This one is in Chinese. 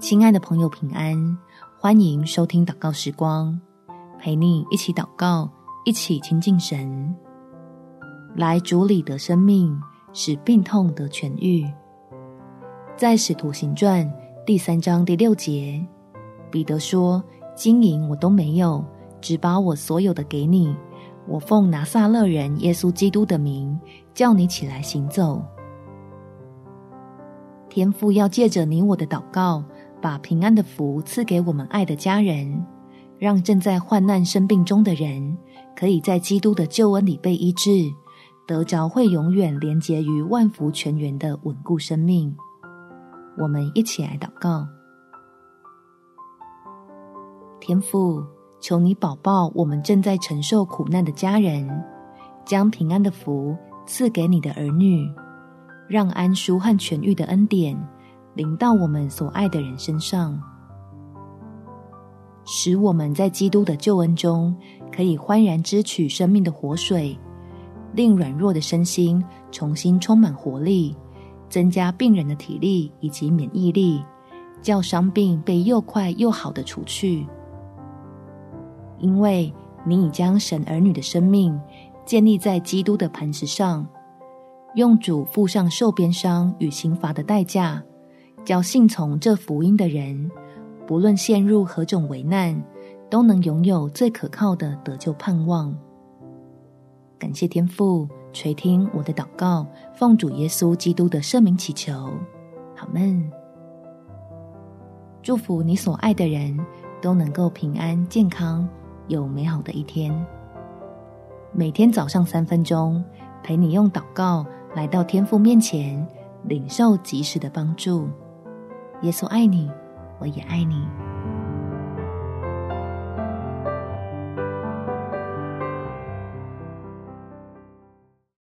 亲爱的朋友，平安！欢迎收听祷告时光，陪你一起祷告，一起亲近神，来主里得生命，使病痛得痊愈。在使徒行传第三章第六节，彼得说：“金银我都没有，只把我所有的给你。我奉拿撒勒人耶稣基督的名，叫你起来行走。”天父要借着你我的祷告，把平安的福赐给我们爱的家人，让正在患难生病中的人，可以在基督的救恩里被医治，得着会永远连结于万福泉源的稳固生命。我们一起来祷告：天父，求你保抱我们正在承受苦难的家人，将平安的福赐给你的儿女。让安舒和痊愈的恩典临到我们所爱的人身上，使我们在基督的救恩中可以欢然支取生命的活水，令软弱的身心重新充满活力，增加病人的体力以及免疫力，叫伤病被又快又好的除去。因为你已将神儿女的生命建立在基督的磐石上。用主付上受鞭伤与刑罚的代价，叫信从这福音的人，不论陷入何种危难，都能拥有最可靠的得救盼望。感谢天父垂听我的祷告，奉主耶稣基督的圣名祈求，阿们。祝福你所爱的人都能够平安健康，有美好的一天。每天早上三分钟，陪你用祷告。来到天父面前，领受及时的帮助。耶稣爱你，我也爱你。